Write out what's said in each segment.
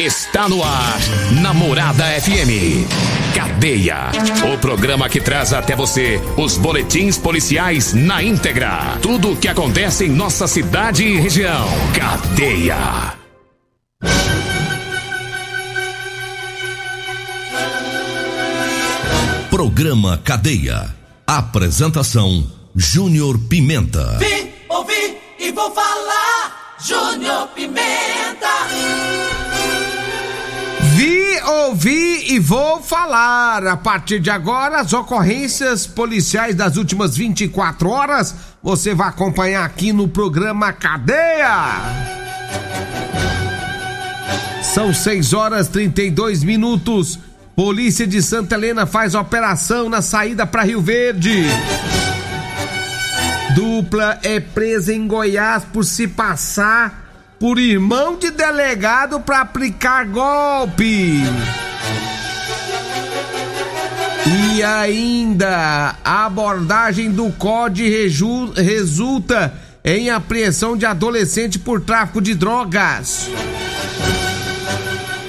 Está no ar, Namorada FM. Cadeia. O programa que traz até você os boletins policiais na íntegra. Tudo o que acontece em nossa cidade e região. Cadeia. Programa Cadeia. Apresentação: Júnior Pimenta. Vi, ouvi e vou falar. Júnior Pimenta. Vi, ouvi e vou falar. A partir de agora, as ocorrências policiais das últimas 24 horas você vai acompanhar aqui no programa Cadeia. São 6 horas 32 minutos. Polícia de Santa Helena faz operação na saída para Rio Verde. Dupla é presa em Goiás por se passar por irmão de delegado para aplicar golpe. E ainda, a abordagem do COD resulta em apreensão de adolescente por tráfico de drogas.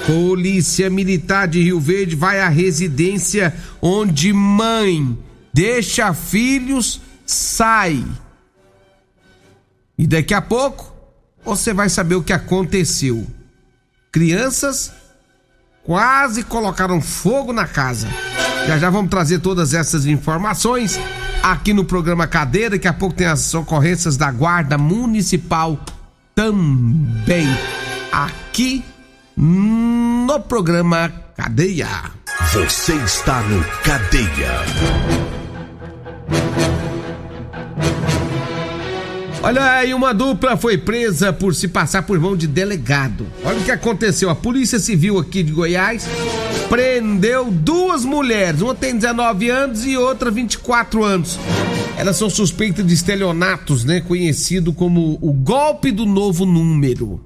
Polícia Militar de Rio Verde vai à residência onde mãe deixa filhos, sai. E daqui a pouco você vai saber o que aconteceu. Crianças quase colocaram fogo na casa. Já já vamos trazer todas essas informações aqui no programa Cadeira. Daqui a pouco tem as ocorrências da Guarda Municipal também aqui no programa Cadeia. Você está no Cadeia. Olha aí, uma dupla foi presa por se passar por mão de delegado. Olha o que aconteceu. A Polícia Civil aqui de Goiás prendeu duas mulheres. Uma tem 19 anos e outra 24 anos. Elas são suspeitas de estelionatos, né? Conhecido como o golpe do novo número.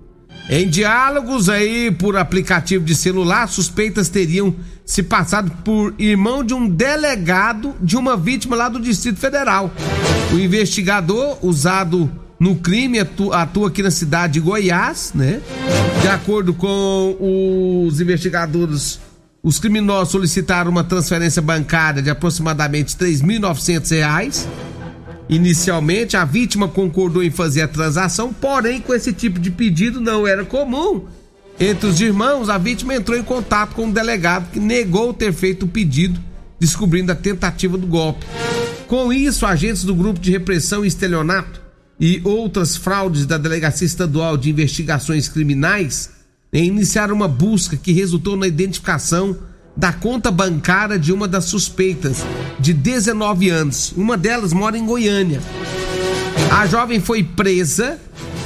Em diálogos aí por aplicativo de celular, suspeitas teriam se passado por irmão de um delegado de uma vítima lá do Distrito Federal. O investigador usado no crime atu- atua aqui na cidade de Goiás, né? De acordo com os investigadores, os criminosos solicitaram uma transferência bancária de aproximadamente 3.900 reais. Inicialmente, a vítima concordou em fazer a transação, porém, com esse tipo de pedido não era comum. Entre os irmãos, a vítima entrou em contato com o delegado que negou ter feito o pedido, descobrindo a tentativa do golpe. Com isso, agentes do Grupo de Repressão Estelionato e outras fraudes da Delegacia Estadual de Investigações Criminais né, iniciaram uma busca que resultou na identificação da conta bancária de uma das suspeitas, de 19 anos. Uma delas mora em Goiânia. A jovem foi presa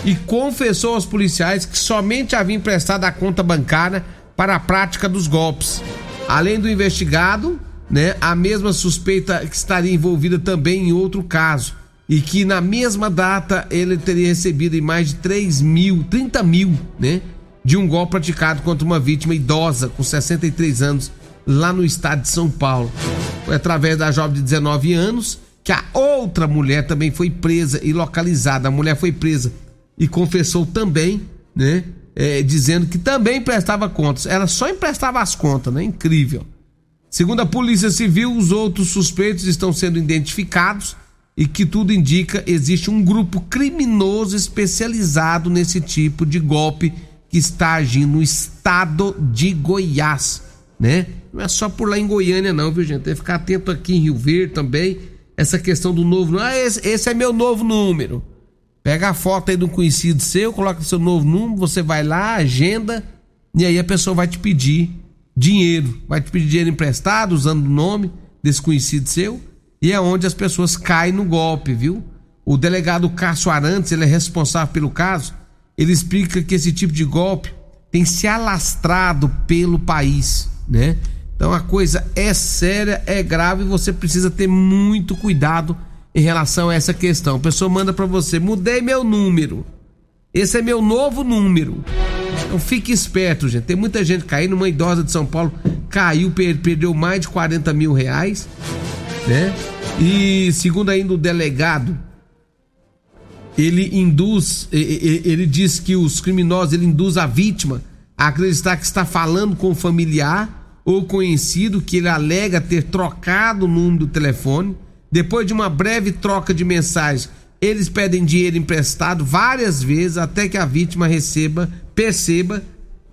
e confessou aos policiais que somente havia emprestado a conta bancária para a prática dos golpes. Além do investigado, né, a mesma suspeita que estaria envolvida também em outro caso e que na mesma data ele teria recebido mais de 3 mil, 30 mil, né, de um golpe praticado contra uma vítima idosa com 63 anos lá no estado de São Paulo. Foi através da jovem de 19 anos que a outra mulher também foi presa e localizada. A mulher foi presa e confessou também, né? é, dizendo que também prestava contas. Ela só emprestava as contas, né? Incrível. Segundo a Polícia Civil, os outros suspeitos estão sendo identificados e que tudo indica existe um grupo criminoso especializado nesse tipo de golpe que está agindo no estado de Goiás, né? Não é só por lá em Goiânia não, viu gente? Tem que ficar atento aqui em Rio Verde também, essa questão do novo, ah, esse, esse é meu novo número. Pega a foto aí um conhecido seu, coloca seu novo número, você vai lá, agenda, e aí a pessoa vai te pedir dinheiro, vai te pedir dinheiro emprestado usando o nome desse conhecido seu, e é onde as pessoas caem no golpe, viu? O delegado Cássio Arantes, ele é responsável pelo caso, ele explica que esse tipo de golpe tem se alastrado pelo país, né? Então a coisa é séria, é grave você precisa ter muito cuidado em relação a essa questão. A pessoa manda para você: mudei meu número. Esse é meu novo número. Então fique esperto, gente. Tem muita gente caindo. Uma idosa de São Paulo caiu, perdeu mais de 40 mil reais, né? E segundo ainda o delegado, ele induz, ele diz que os criminosos, ele induz a vítima a acreditar que está falando com o familiar ou conhecido que ele alega ter trocado o número do telefone. Depois de uma breve troca de mensagens, eles pedem dinheiro emprestado várias vezes até que a vítima receba, perceba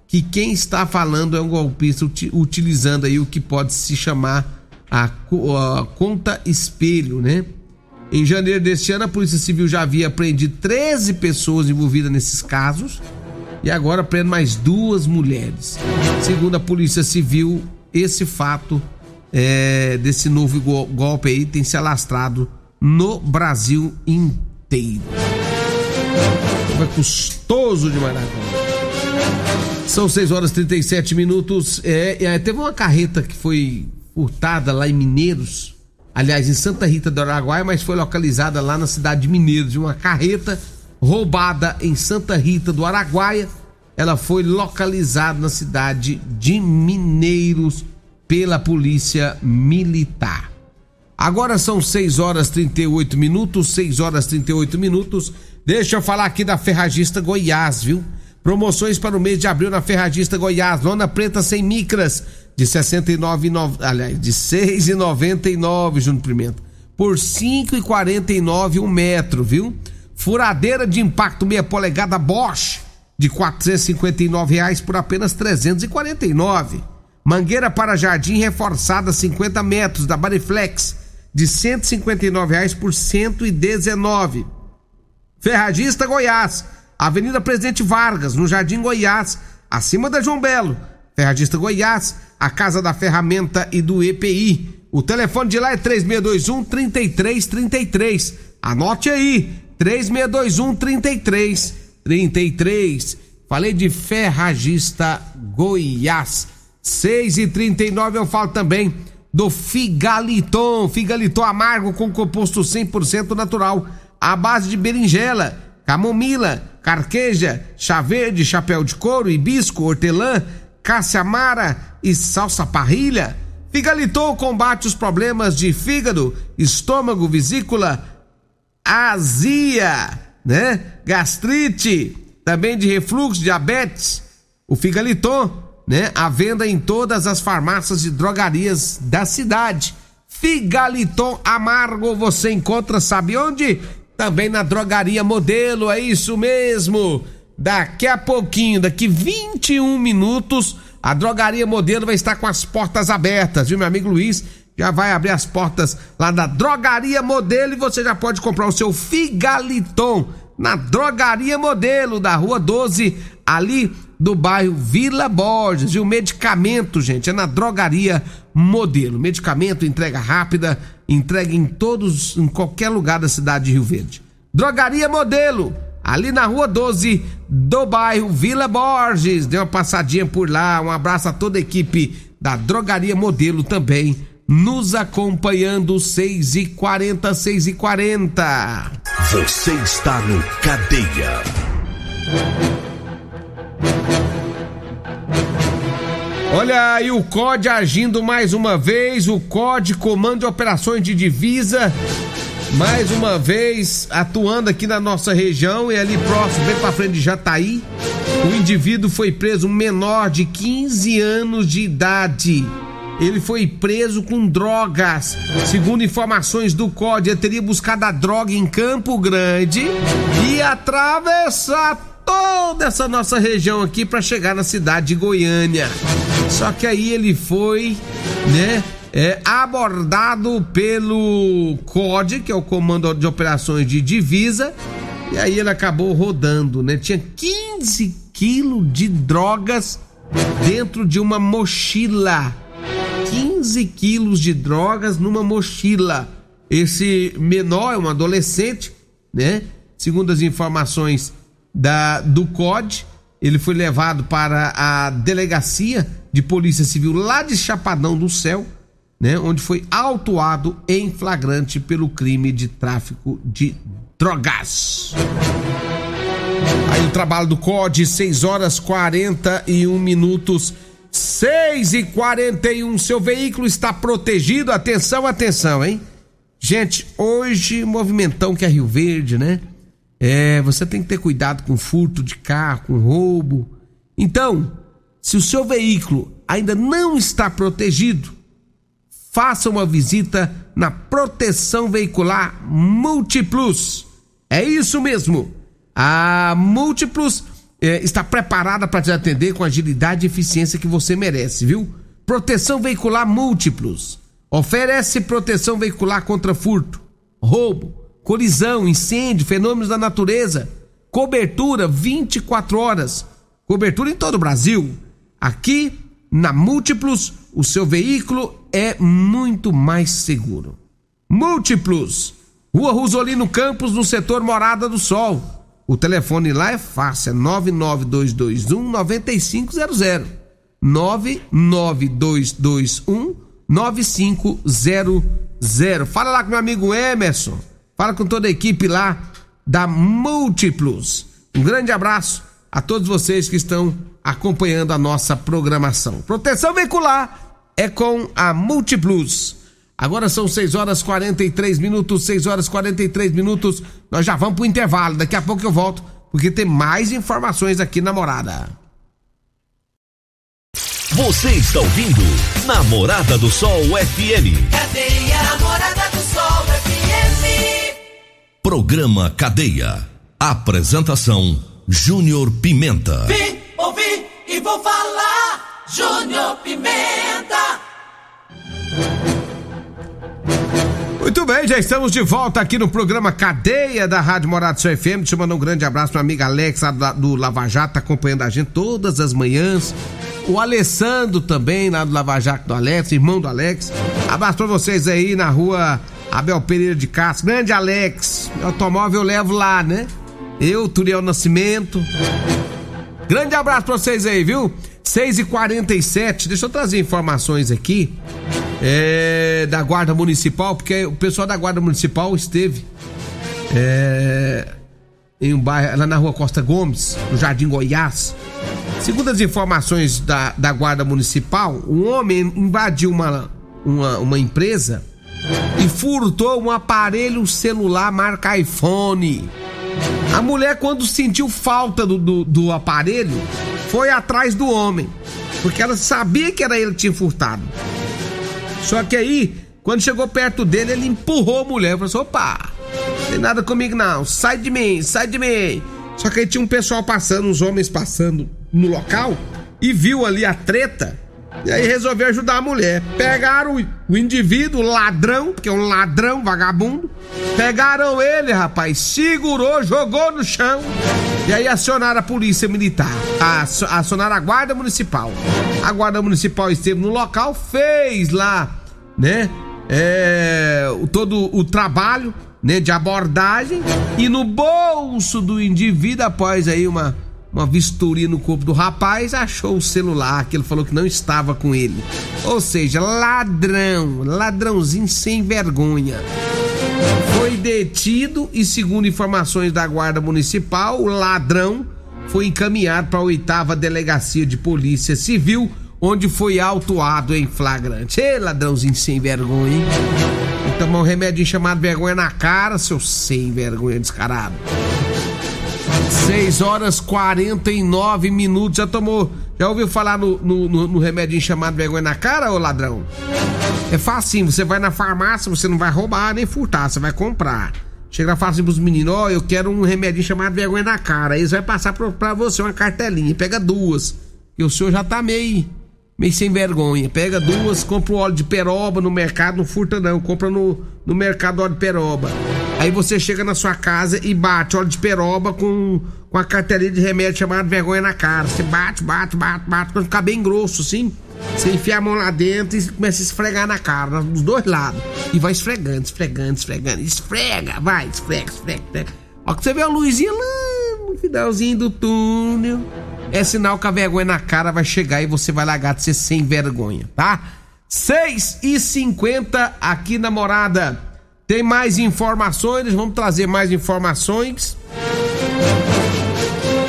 que quem está falando é um golpista utilizando aí o que pode se chamar a, a conta espelho, né? Em janeiro deste ano, a Polícia Civil já havia apreendido 13 pessoas envolvidas nesses casos e agora prende mais duas mulheres. Segundo a Polícia Civil, esse fato é, desse novo golpe aí tem se alastrado no Brasil inteiro. É custoso demais na São 6 horas e 37 minutos. É, é, teve uma carreta que foi furtada lá em Mineiros, aliás, em Santa Rita do Araguaia, mas foi localizada lá na cidade de Mineiros, uma carreta roubada em Santa Rita do Araguaia. Ela foi localizada na cidade de Mineiros pela Polícia Militar. Agora são 6 horas 38 minutos, 6 horas 38 minutos. Deixa eu falar aqui da Ferragista Goiás, viu? Promoções para o mês de abril na Ferragista Goiás, lona preta sem micras de 69, aliás, de 6,99, Júnior Pimenta, por 5,49 um metro, viu? Furadeira de impacto meia polegada Bosch de 459 reais por apenas 349. Mangueira para jardim reforçada 50 metros da Bariflex de 159 reais por 119. Ferragista Goiás, Avenida Presidente Vargas, no Jardim Goiás, acima da João Belo. Ferragista Goiás, a Casa da Ferramenta e do EPI. O telefone de lá é 3621 3333. Anote aí, 3621 3333. Falei de Ferragista Goiás. 6 e 39 eu falo também do Figaliton. Figaliton amargo com composto 100% natural. A base de berinjela, camomila, carqueja, chá verde, chapéu de couro, hibisco, hortelã Cássia Mara e salsa parrilha. Figaliton combate os problemas de fígado, estômago, vesícula, azia, né? Gastrite, também de refluxo, diabetes. O Figaliton, né? A venda em todas as farmácias e drogarias da cidade. Figaliton Amargo você encontra, sabe onde? Também na drogaria Modelo, é isso mesmo. Daqui a pouquinho, daqui 21 minutos, a drogaria modelo vai estar com as portas abertas, viu, meu amigo Luiz? Já vai abrir as portas lá da drogaria modelo e você já pode comprar o seu Figaliton na drogaria modelo da rua 12, ali do bairro Vila Borges. E o medicamento, gente, é na drogaria modelo. Medicamento, entrega rápida, entrega em todos, em qualquer lugar da cidade de Rio Verde. Drogaria modelo ali na rua 12 do bairro Vila Borges. Dê uma passadinha por lá. Um abraço a toda a equipe da Drogaria Modelo também. Nos acompanhando 6 e 40 6 e 40 Você está no Cadeia. Olha aí o COD agindo mais uma vez, o COD, Comando de Operações de Divisa, mais uma vez atuando aqui na nossa região e ali próximo, bem pra frente de Jataí. O indivíduo foi preso, menor de 15 anos de idade. Ele foi preso com drogas. Segundo informações do COD, ele teria buscado a droga em Campo Grande e atravessar toda essa nossa região aqui para chegar na cidade de Goiânia. Só que aí ele foi, né, é, abordado pelo COD, que é o Comando de Operações de Divisa, e aí ele acabou rodando, né? Tinha 15 quilos de drogas dentro de uma mochila. 15 quilos de drogas numa mochila. Esse menor é um adolescente, né? Segundo as informações da, do COD, ele foi levado para a delegacia de polícia civil lá de Chapadão do Céu, né? Onde foi autuado em flagrante pelo crime de tráfico de drogas. Aí o trabalho do COD, 6 horas 41 minutos. 6 e 41 seu veículo está protegido. Atenção, atenção, hein? Gente, hoje, movimentão que é Rio Verde, né? É, você tem que ter cuidado com furto de carro, com roubo. Então, se o seu veículo ainda não está protegido, faça uma visita na Proteção Veicular Multiplus. É isso mesmo. A Múltiplos é, está preparada para te atender com a agilidade e eficiência que você merece, viu? Proteção Veicular Múltiplos. Oferece proteção veicular contra furto, roubo, colisão, incêndio, fenômenos da natureza. Cobertura 24 horas. Cobertura em todo o Brasil. Aqui na Múltiplos, o seu veículo é muito mais seguro. Múltiplos Rua Rosolino Campos, no setor Morada do Sol. O telefone lá é fácil, é 99221 9500. 99221 9500. Fala lá com meu amigo Emerson. Fala com toda a equipe lá da Múltiplos. Um grande abraço a todos vocês que estão acompanhando a nossa programação. Proteção veicular é com a Múltiplos. Agora são 6 horas 43 minutos, 6 horas 43 minutos. Nós já vamos pro intervalo. Daqui a pouco eu volto, porque tem mais informações aqui na Morada. Você está ouvindo Namorada do Sol FM. Cadeia Namorada do Sol FM. Programa Cadeia. Apresentação Júnior Pimenta. Vim, ouvi e vou falar. Júnior Pimenta. Muito bem, já estamos de volta aqui no programa Cadeia da Rádio Morado Seu FM. Te mando um grande abraço para amiga Alex lá do Lava Jato, tá acompanhando a gente todas as manhãs. O Alessandro também, lá do Lava Jato do Alex, irmão do Alex. Abraço para vocês aí na rua Abel Pereira de Castro. Grande Alex, meu automóvel eu levo lá, né? Eu, Turiel Nascimento. Grande abraço pra vocês aí, viu? 6 e 47 deixa eu trazer informações aqui é, da Guarda Municipal, porque o pessoal da Guarda Municipal esteve é, em um bairro, lá na rua Costa Gomes, no Jardim Goiás. Segundo as informações da, da Guarda Municipal, um homem invadiu uma, uma, uma empresa furtou um aparelho celular marca iPhone. A mulher, quando sentiu falta do, do, do aparelho, foi atrás do homem, porque ela sabia que era ele que tinha furtado. Só que aí, quando chegou perto dele, ele empurrou a mulher. Falou assim: opa, não tem nada comigo não, sai de mim, sai de mim. Só que aí tinha um pessoal passando, uns homens passando no local e viu ali a treta. E aí resolveu ajudar a mulher. Pegaram o, o indivíduo, ladrão, porque é um ladrão, vagabundo. Pegaram ele, rapaz, segurou, jogou no chão. E aí acionaram a polícia militar, acionaram a guarda municipal. A guarda municipal esteve no local, fez lá, né? É, todo o trabalho, né, de abordagem e no bolso do indivíduo após aí uma uma vistoria no corpo do rapaz, achou o celular que ele falou que não estava com ele. Ou seja, ladrão, ladrãozinho sem vergonha. Foi detido e, segundo informações da Guarda Municipal, o ladrão foi encaminhado para a oitava delegacia de polícia civil, onde foi autuado em flagrante. Ê, ladrãozinho sem vergonha, hein? Tomar um remédio chamado vergonha na cara, seu sem vergonha descarado. 6 horas 49 minutos. Já tomou. Já ouviu falar no, no, no, no remédio chamado vergonha na cara, ô ladrão? É fácil, você vai na farmácia, você não vai roubar nem furtar, você vai comprar. Chega lá e fala assim pros meninos, ó, eu quero um remédio chamado vergonha na cara. Eles vai passar pra, pra você uma cartelinha, pega duas. E o senhor já tá meio, meio sem vergonha. Pega duas, compra o óleo de peroba no mercado, não furta não, compra no, no mercado óleo de peroba. Aí você chega na sua casa e bate óleo de peroba com, com a cartelinha de remédio chamado vergonha na cara. Você bate, bate, bate, bate, quando ficar bem grosso assim, você enfia a mão lá dentro e começa a esfregar na cara, dos dois lados. E vai esfregando, esfregando, esfregando. Esfrega, vai, esfrega, esfrega, esfrega. Ó, que você vê a luzinha lá no finalzinho do túnel. É sinal que a vergonha na cara vai chegar e você vai largar de ser sem vergonha, tá? 6 e 50 aqui na morada. Tem mais informações, vamos trazer mais informações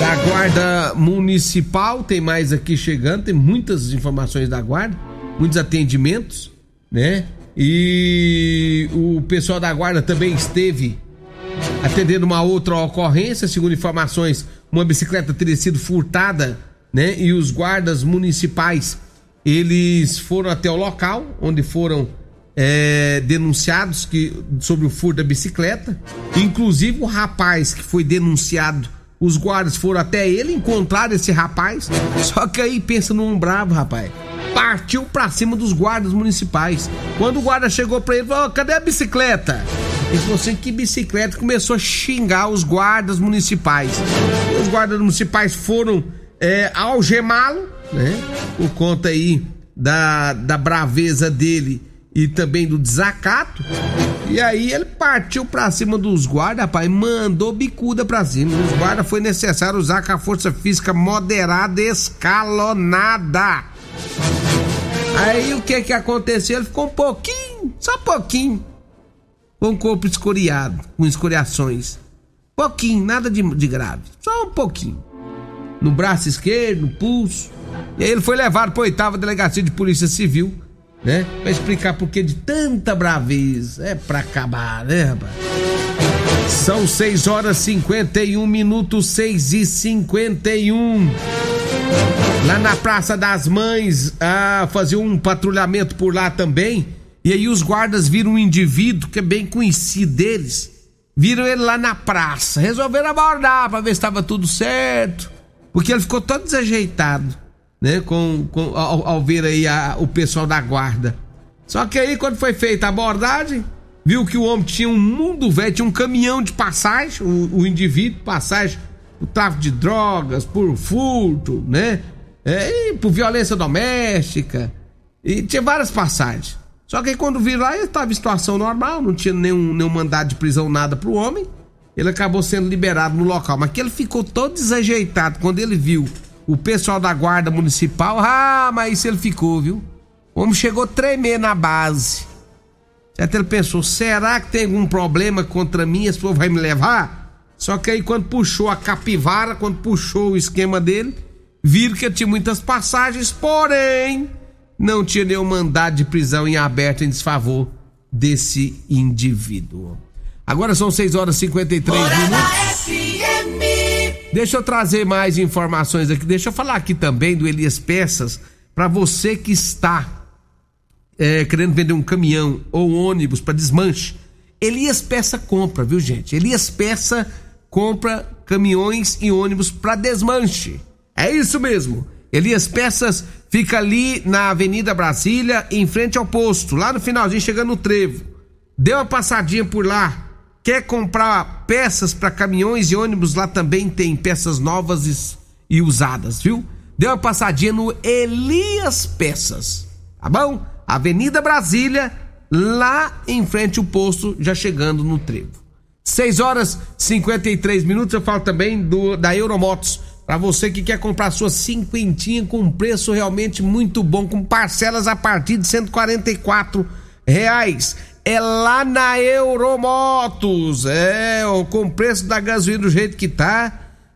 da Guarda Municipal. Tem mais aqui chegando, tem muitas informações da Guarda, muitos atendimentos, né? E o pessoal da Guarda também esteve atendendo uma outra ocorrência, segundo informações, uma bicicleta teria sido furtada, né? E os guardas municipais, eles foram até o local onde foram é, denunciados que, sobre o furto da bicicleta. Inclusive o rapaz que foi denunciado, os guardas foram até ele encontrar esse rapaz. Só que aí pensa num bravo, rapaz. Partiu pra cima dos guardas municipais. Quando o guarda chegou pra ele, falou: cadê a bicicleta? Ele falou assim: que bicicleta? Começou a xingar os guardas municipais. Os guardas municipais foram é, algemá-lo, né? Por conta aí da, da braveza dele e também do desacato. E aí ele partiu pra cima dos guardas, rapaz, mandou bicuda pra cima. Os guardas foi necessário usar com a força física moderada escalonada. Aí o que que aconteceu? Ele ficou um pouquinho, só um pouquinho, com o corpo escoriado, com escoriações. Pouquinho, nada de, de grave, só um pouquinho. No braço esquerdo, no pulso. E aí ele foi levado para oitava delegacia de polícia civil né? Pra explicar por que de tanta braveza. É pra acabar, né, rapaz? São 6 horas 51 minutos, 6 e 51. Lá na Praça das Mães, ah, fazia um patrulhamento por lá também. E aí os guardas viram um indivíduo que é bem conhecido deles. Viram ele lá na praça. Resolveram abordar pra ver se estava tudo certo. Porque ele ficou todo desajeitado né? Com, com ao, ao, ver aí a, o pessoal da guarda. Só que aí quando foi feita a abordagem, viu que o homem tinha um mundo velho, tinha um caminhão de passagem, o, o indivíduo, passagem por tráfico de drogas, por furto, né? É, por violência doméstica. E tinha várias passagens. Só que aí quando viram lá, estava em situação normal, não tinha nenhum, nenhum mandado de prisão, nada pro homem. Ele acabou sendo liberado no local. Mas que ele ficou todo desajeitado quando ele viu o pessoal da guarda municipal, ah, mas isso ele ficou, viu? O homem chegou a tremer na base. Até ele pensou, será que tem algum problema contra mim? Esse povo vai me levar? Só que aí quando puxou a capivara, quando puxou o esquema dele, viram que tinha muitas passagens, porém não tinha nenhum mandado de prisão em aberto em desfavor desse indivíduo. Agora são 6 horas e 53 Morada minutos. Deixa eu trazer mais informações aqui. Deixa eu falar aqui também do Elias Peças. Para você que está é, querendo vender um caminhão ou um ônibus para desmanche, Elias Peça compra, viu gente? Elias Peça compra caminhões e ônibus para desmanche. É isso mesmo. Elias Peças fica ali na Avenida Brasília, em frente ao posto, lá no finalzinho, chegando no trevo. Dê uma passadinha por lá Quer comprar peças para caminhões e ônibus? Lá também tem peças novas e, usadas, viu? Dê uma passadinha no Elias Peças, tá bom? Avenida Brasília, lá em frente ao posto, já chegando no trevo. 6 horas 53 minutos. Eu falo também do da Euromotos. Para você que quer comprar sua cinquentinha com um preço realmente muito bom, com parcelas a partir de 144 reais é lá na Euromotos. É, com o preço da gasolina do jeito que tá,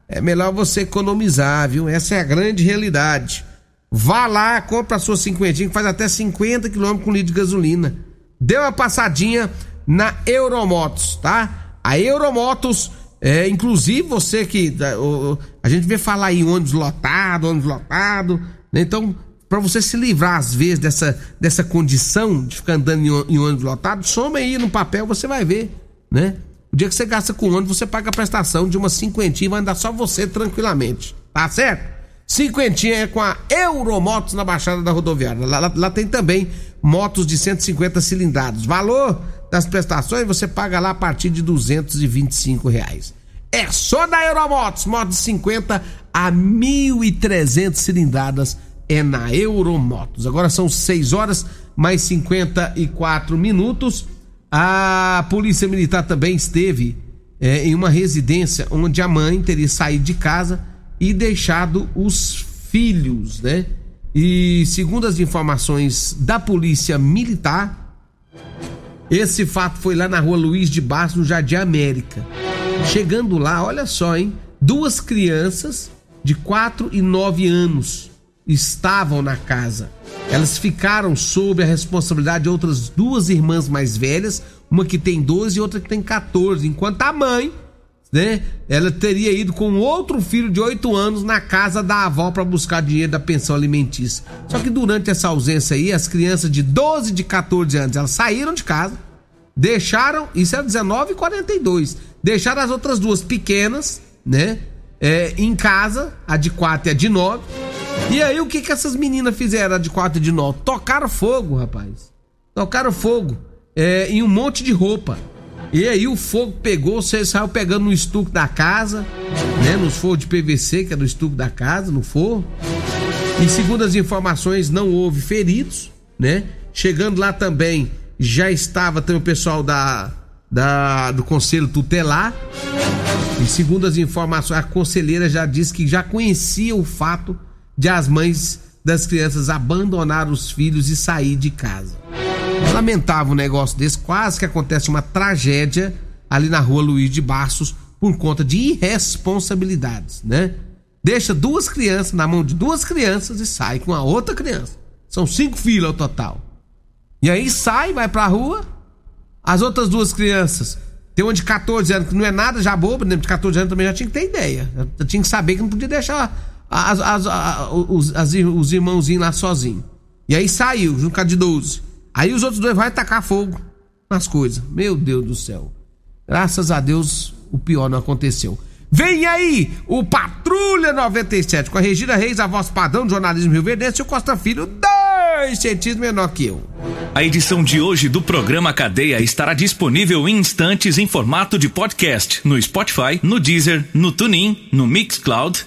é melhor você economizar, viu? Essa é a grande realidade. Vá lá, compra a sua cinquentinha, que faz até 50 km com litro de gasolina. Dê uma passadinha na Euromotos, tá? A Euromotos, é, inclusive você que. A, a gente vê falar em ônibus lotado, ônibus lotado, né? Então para você se livrar às vezes dessa, dessa condição de ficar andando em, em ônibus lotado, soma aí no papel, você vai ver, né? O dia que você gasta com ônibus, você paga a prestação de uma cinquentinha e vai andar só você tranquilamente. Tá certo? Cinquentinha é com a Euromotos na Baixada da Rodoviária. Lá, lá, lá, tem também motos de 150 cilindrados. Valor das prestações você paga lá a partir de 225 reais. É só da Euromotos, motos de 50 a 1.300 cilindradas é na Euromotos. Agora são 6 horas mais 54 minutos. A Polícia Militar também esteve é, em uma residência onde a mãe teria saído de casa e deixado os filhos, né? E segundo as informações da Polícia Militar, esse fato foi lá na rua Luiz de Barros, no Jardim América. Chegando lá, olha só, hein? Duas crianças de 4 e 9 anos estavam na casa. Elas ficaram sob a responsabilidade de outras duas irmãs mais velhas, uma que tem 12 e outra que tem 14, enquanto a mãe, né, ela teria ido com outro filho de 8 anos na casa da avó para buscar dinheiro da pensão alimentícia. Só que durante essa ausência aí, as crianças de 12 e de 14 anos, elas saíram de casa, deixaram, isso é 19 e 42, deixaram as outras duas pequenas, né, é, em casa, a de 4 e a de 9 e aí o que que essas meninas fizeram de 4 e de 9? Tocaram fogo, rapaz. Tocaram fogo é, em um monte de roupa. E aí o fogo pegou, você saiu pegando no estuque da casa, né? Nos forros de PVC, que é do estuque da casa, no forro. E segundo as informações, não houve feridos, né? Chegando lá também, já estava também o pessoal da, da do Conselho Tutelar. E segundo as informações, a conselheira já disse que já conhecia o fato de as mães das crianças abandonar os filhos e sair de casa. Lamentável um negócio desse, quase que acontece uma tragédia ali na rua Luiz de Bastos por conta de irresponsabilidades, né? Deixa duas crianças na mão de duas crianças e sai com a outra criança. São cinco filhos ao total. E aí sai, vai pra rua. As outras duas crianças tem uma de 14 anos que não é nada já bobo, né? De 14 anos também já tinha que ter ideia. Já tinha que saber que não podia deixar as, as, as, os, as, os irmãozinhos lá sozinhos. E aí saiu, junto com a de 12. Aí os outros dois vão tacar fogo nas coisas. Meu Deus do céu. Graças a Deus, o pior não aconteceu. Vem aí o Patrulha 97 com a Regina Reis, a voz padrão do jornalismo Rio Verde, e o Costa Filho, dois centímetros menor que eu. A edição de hoje do programa Cadeia estará disponível em instantes em formato de podcast no Spotify, no Deezer, no TuneIn, no Mixcloud